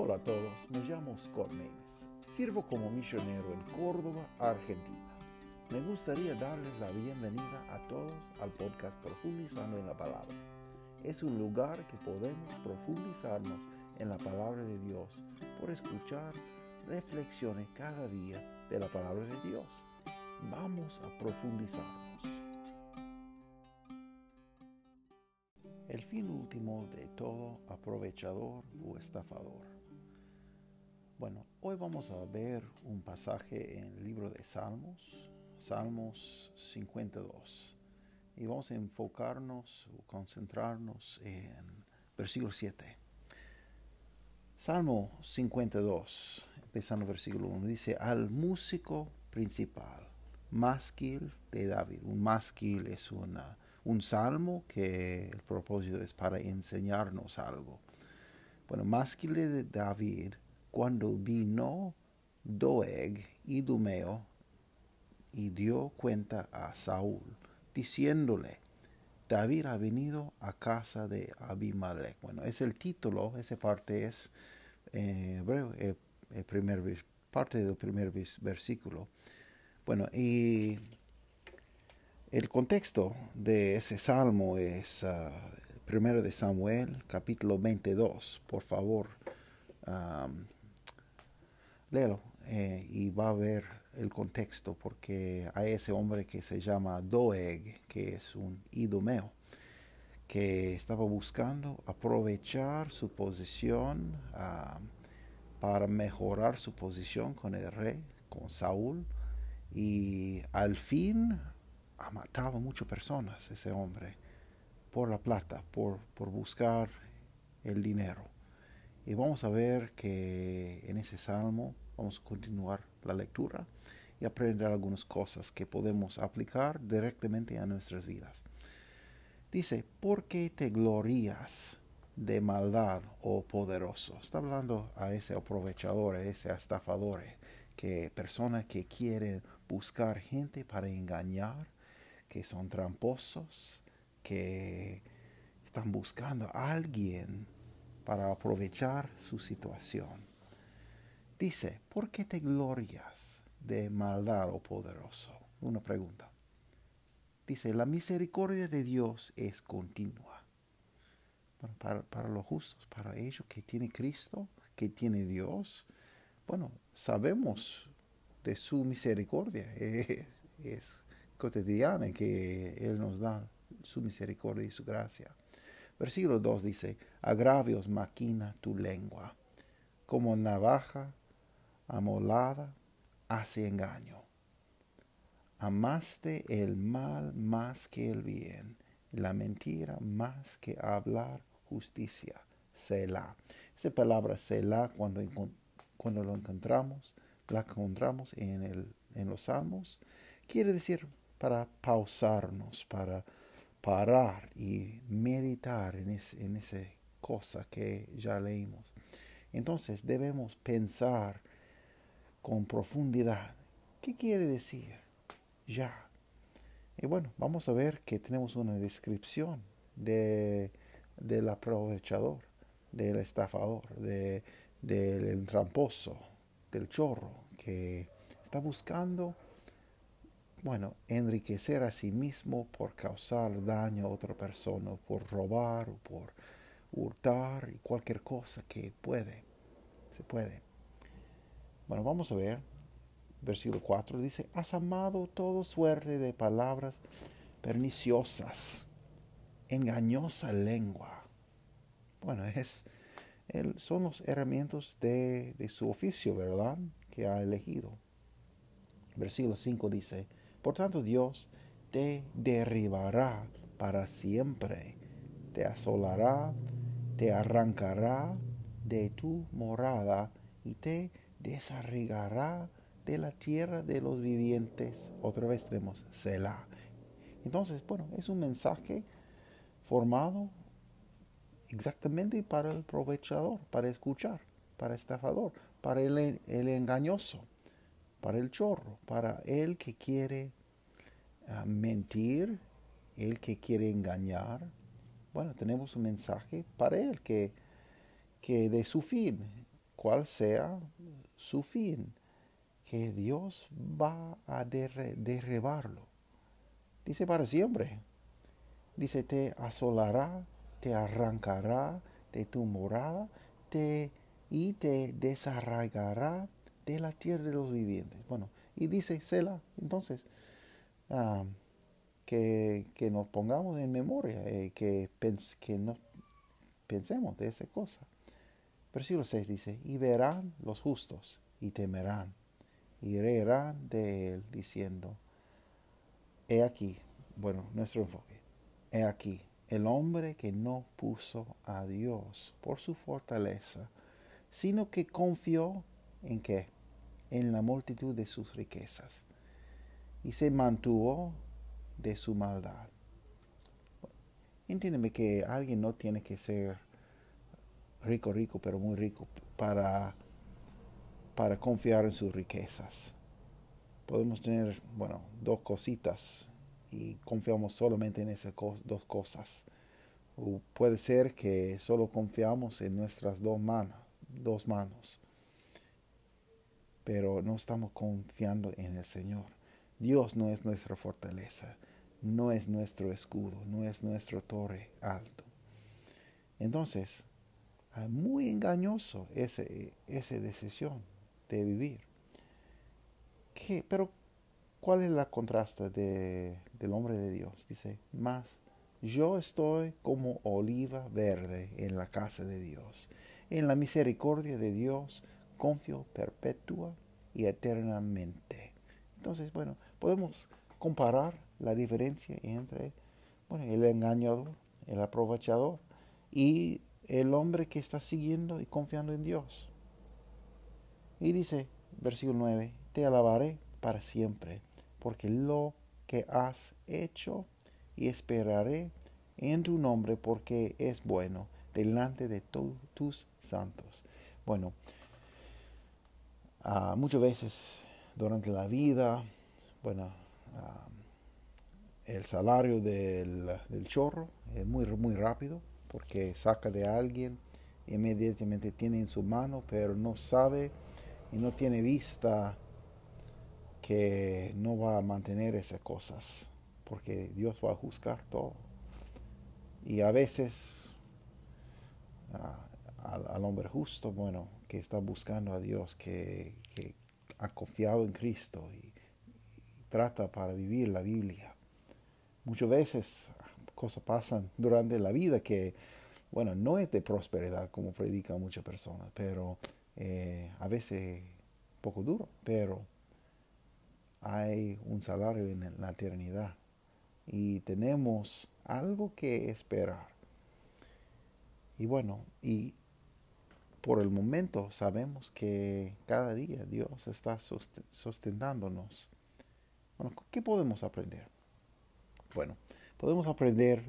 Hola a todos, me llamo Scott Maines. Sirvo como misionero en Córdoba, Argentina. Me gustaría darles la bienvenida a todos al podcast Profundizando en la Palabra. Es un lugar que podemos profundizarnos en la palabra de Dios por escuchar reflexiones cada día de la palabra de Dios. Vamos a profundizarnos. El fin último de todo aprovechador o estafador. Bueno, hoy vamos a ver un pasaje en el libro de Salmos, Salmos 52. Y vamos a enfocarnos o concentrarnos en versículo 7. Salmo 52, empezando versículo 1, dice, al músico principal, masquil de David. Un masquil es una, un salmo que el propósito es para enseñarnos algo. Bueno, masquil de David cuando vino Doeg, Idumeo, y dio cuenta a Saúl, diciéndole, David ha venido a casa de Abimelech. Bueno, es el título, esa parte es eh, eh, el primer, parte del primer versículo. Bueno, y el contexto de ese salmo es uh, primero de Samuel, capítulo 22. Por favor, um, léelo eh, y va a ver el contexto porque hay ese hombre que se llama Doeg, que es un idumeo, que estaba buscando aprovechar su posición ah, para mejorar su posición con el rey, con Saúl, y al fin ha matado muchas personas ese hombre por la plata, por, por buscar el dinero. Y vamos a ver que en ese salmo vamos a continuar la lectura y aprender algunas cosas que podemos aplicar directamente a nuestras vidas. Dice, ¿por qué te glorías de maldad, oh poderoso? Está hablando a ese aprovechador, a ese estafador, que personas que quieren buscar gente para engañar, que son tramposos, que están buscando a alguien para aprovechar su situación. Dice, ¿por qué te glorias de maldad, oh poderoso? Una pregunta. Dice, la misericordia de Dios es continua. para, para, los justos, para ellos que tiene Cristo, que tiene Dios, bueno, sabemos de su misericordia. Es, es cotidiana que Él nos da su misericordia y su gracia. Versículo 2 dice, agravios maquina tu lengua, como navaja amolada hace engaño. Amaste el mal más que el bien, la mentira más que hablar justicia. Selah. Esa palabra Selah, cuando, cuando lo encontramos, la encontramos en, en los salmos, quiere decir para pausarnos, para parar y meditar en, en esa cosa que ya leímos. Entonces debemos pensar con profundidad. ¿Qué quiere decir? Ya. Y bueno, vamos a ver que tenemos una descripción de, del aprovechador, del estafador, de, del tramposo, del chorro, que está buscando bueno, enriquecer a sí mismo por causar daño a otra persona, por robar o por hurtar y cualquier cosa que puede, se puede. Bueno, vamos a ver, versículo 4 dice, has amado todo suerte de palabras perniciosas, engañosa lengua. Bueno, es, son los herramientas de, de su oficio, ¿verdad? Que ha elegido. Versículo 5 dice, por tanto, Dios te derribará para siempre, te asolará, te arrancará de tu morada y te desarrigará de la tierra de los vivientes. Otra vez tenemos Selah. Entonces, bueno, es un mensaje formado exactamente para el aprovechador, para escuchar, para estafador, para el engañoso para el chorro, para el que quiere ah, mentir, el que quiere engañar. Bueno, tenemos un mensaje para él que, que de su fin cuál sea su fin, que Dios va a derribarlo. Dice para siempre. Dice, te asolará, te arrancará de tu morada, te y te desarraigará de la tierra de los vivientes. Bueno, y dice Sela, entonces, ah, que, nos pongamos en memoria, eh, que, que no pensemos de esa cosa. Versículo 6 dice, y verán los justos y temerán, y reirán de él diciendo, he aquí, bueno, nuestro enfoque, he aquí, el hombre que no puso a Dios por su fortaleza, sino que confió en qué? En la multitud de sus riquezas y se mantuvo de su maldad. Entiéndeme que alguien no tiene que ser rico, rico, pero muy rico para, para confiar en sus riquezas. Podemos tener, bueno, dos cositas y confiamos solamente en esas dos cosas. O puede ser que solo confiamos en nuestras dos dos manos. Pero no estamos confiando en el Señor. Dios no es nuestra fortaleza, no es nuestro escudo, no es nuestro torre alto. Entonces, es muy engañoso ese, esa decisión de vivir. ¿Qué? Pero, ¿cuál es la contraste de, del hombre de Dios? Dice, más, yo estoy como oliva verde en la casa de Dios en la misericordia de Dios confío perpetua y eternamente. Entonces, bueno, podemos comparar la diferencia entre bueno, el engañador, el aprovechador y el hombre que está siguiendo y confiando en Dios. Y dice, versículo 9, te alabaré para siempre, porque lo que has hecho y esperaré en tu nombre porque es bueno delante de tus santos. Bueno, ah, muchas veces durante la vida, bueno, ah, el salario del, del, chorro es muy, muy rápido porque saca de alguien, inmediatamente tiene en su mano, pero no sabe y no tiene vista que no va a mantener esas cosas, porque Dios va a juzgar todo. Y a veces al, hombre justo, bueno, que está buscando a Dios, que, ha confiado en Cristo y, trata para vivir la Biblia. Muchas veces cosas pasan durante la vida que, bueno, no es de prosperidad como predican muchas personas, pero eh, a veces poco duro, pero hay un salario en la eternidad y tenemos algo que esperar. Y bueno, y por el momento sabemos que cada día Dios está sosteniéndonos. Bueno, ¿qué podemos aprender? Bueno, podemos aprender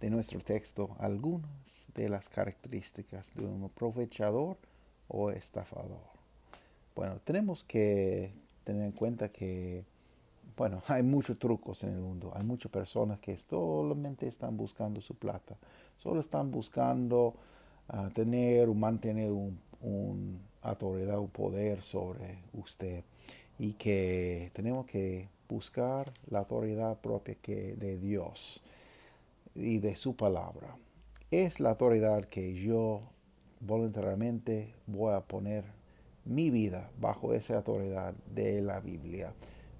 de nuestro texto algunas de las características de un aprovechador o estafador. Bueno, tenemos que tener en cuenta que, bueno, hay muchos trucos en el mundo. Hay muchas personas que solamente están buscando su plata solo están buscando tener o mantener un, autoridad, un poder sobre usted y que tenemos que buscar la autoridad propia que de Dios y de su palabra. Es la autoridad que yo voluntariamente voy a poner mi vida bajo esa autoridad de la Biblia,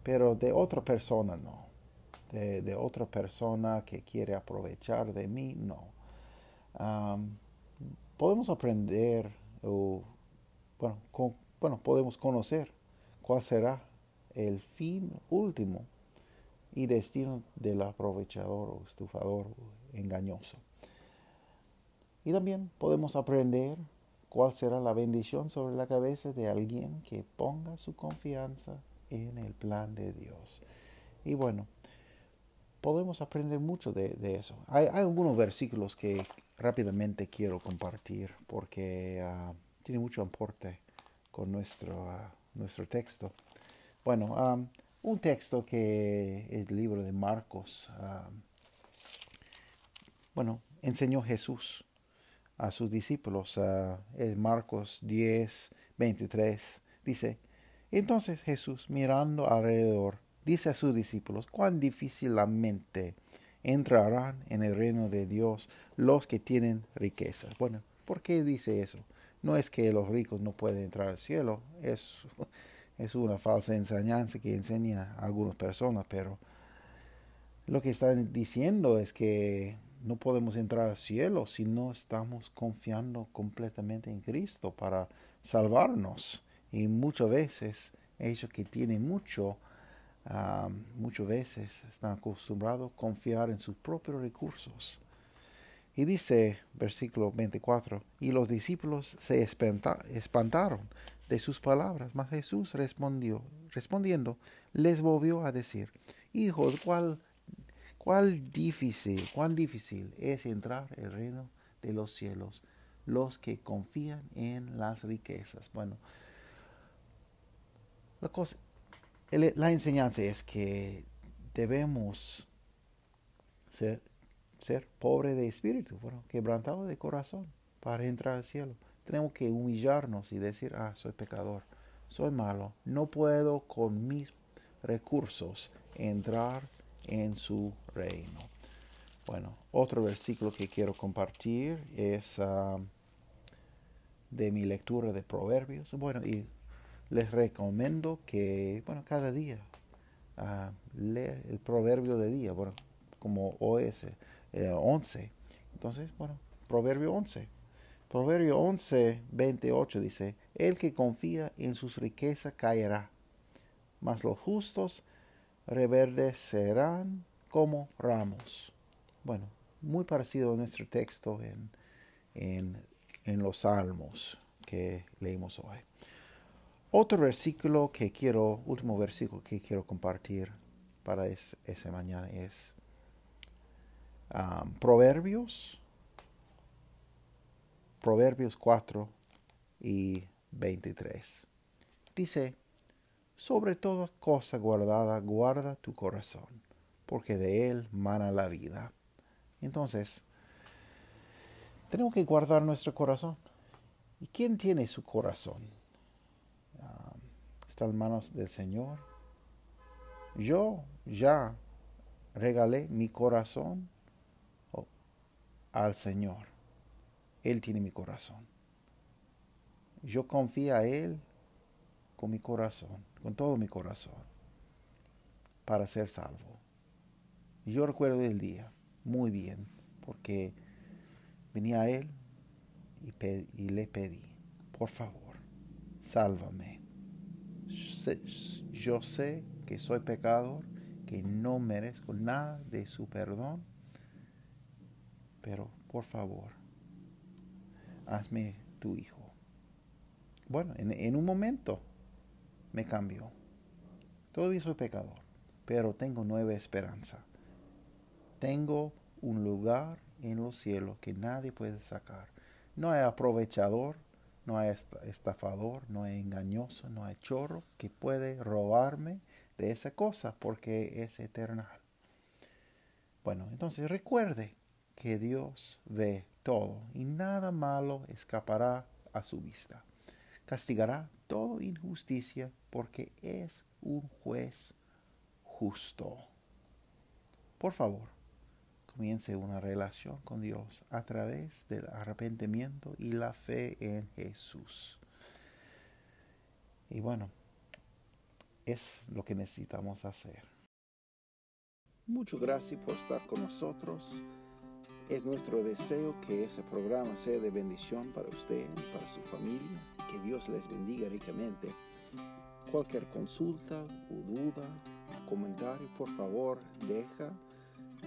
pero de otra persona no, de, de otra persona que quiere aprovechar de mí no podemos aprender o, bueno, bueno, podemos conocer cuál será el fin último y destino del aprovechador o estufador o engañoso. Y también podemos aprender cuál será la bendición sobre la cabeza de alguien que ponga su confianza en el plan de Dios. Y bueno, podemos aprender mucho de, eso. Hay, hay, algunos versículos que rápidamente quiero compartir porque uh, tiene mucho aporte con nuestro, uh, nuestro texto. Bueno, um, un texto que el libro de Marcos, bueno, enseñó Jesús a sus discípulos. en Marcos 10, 23 dice, entonces Jesús mirando alrededor dice a sus discípulos, cuán difícilmente entrarán en el reino de Dios los que tienen riquezas. Bueno, ¿por qué dice eso? No es que los ricos no pueden entrar al cielo, es, es una falsa enseñanza que enseña a algunas personas, pero lo que están diciendo es que no podemos entrar al cielo si no estamos confiando completamente en Cristo para salvarnos. Y muchas veces ellos que tienen mucho, muchas veces están acostumbrados a confiar en sus propios recursos. Y dice, versículo 24, y los discípulos se espantaron de sus palabras, mas Jesús respondió, respondiendo, les volvió a decir, hijos, ¿cuál, cuál difícil, cuán difícil es entrar el reino de los cielos, los que confían en las riquezas. Bueno, la, cosa, la enseñanza es que debemos ser, ser pobre de espíritu, bueno, quebrantado de corazón para entrar al cielo. Tenemos que humillarnos y decir, ah, soy pecador, soy malo, no puedo con mis recursos entrar en su reino. Bueno, otro versículo que quiero compartir es ah, de mi lectura de Proverbios. Bueno, y les recomiendo que, bueno, cada día uh, el proverbio de día, bueno, como hoy es 11. Entonces, bueno, proverbio 11. Proverbio 11, 28 dice, el que confía en sus riquezas caerá, mas los justos reverdecerán como ramos. Bueno, muy parecido a nuestro texto en, en, en los salmos que leímos hoy. Otro versículo que quiero, último versículo que quiero compartir para esa mañana es um, Proverbios, Proverbios 4 y 23. Dice, sobre toda cosa guardada, guarda tu corazón, porque de él mana la vida. Entonces, tenemos que guardar nuestro corazón. ¿Y quién tiene su corazón? Está manos del Señor. Yo ya regalé mi corazón al Señor. Él tiene mi corazón. Yo confío a Él con mi corazón, con todo mi corazón, para ser salvo. Yo recuerdo el día muy bien, porque venía a Él y, y le pedí, por favor, sálvame yo sé que soy pecador, que no merezco nada de su perdón, pero por favor, hazme tu hijo. Bueno, en, un momento me cambió. Todavía soy pecador, pero tengo nueva esperanza. Tengo un lugar en los cielos que nadie puede sacar. No hay aprovechador no hay estafador, no hay engañoso, no hay chorro que puede robarme de esa cosa porque es eterna. Bueno, entonces recuerde que Dios ve todo y nada malo escapará a su vista. Castigará toda injusticia porque es un juez justo. Por favor, comience una relación con Dios a través del arrepentimiento y la fe en Jesús. Y bueno, es lo que necesitamos hacer. Muchas gracias por estar con nosotros. Es nuestro deseo que ese programa sea de bendición para usted para su familia. Que Dios les bendiga ricamente. Cualquier consulta o duda, comentario, por favor, deja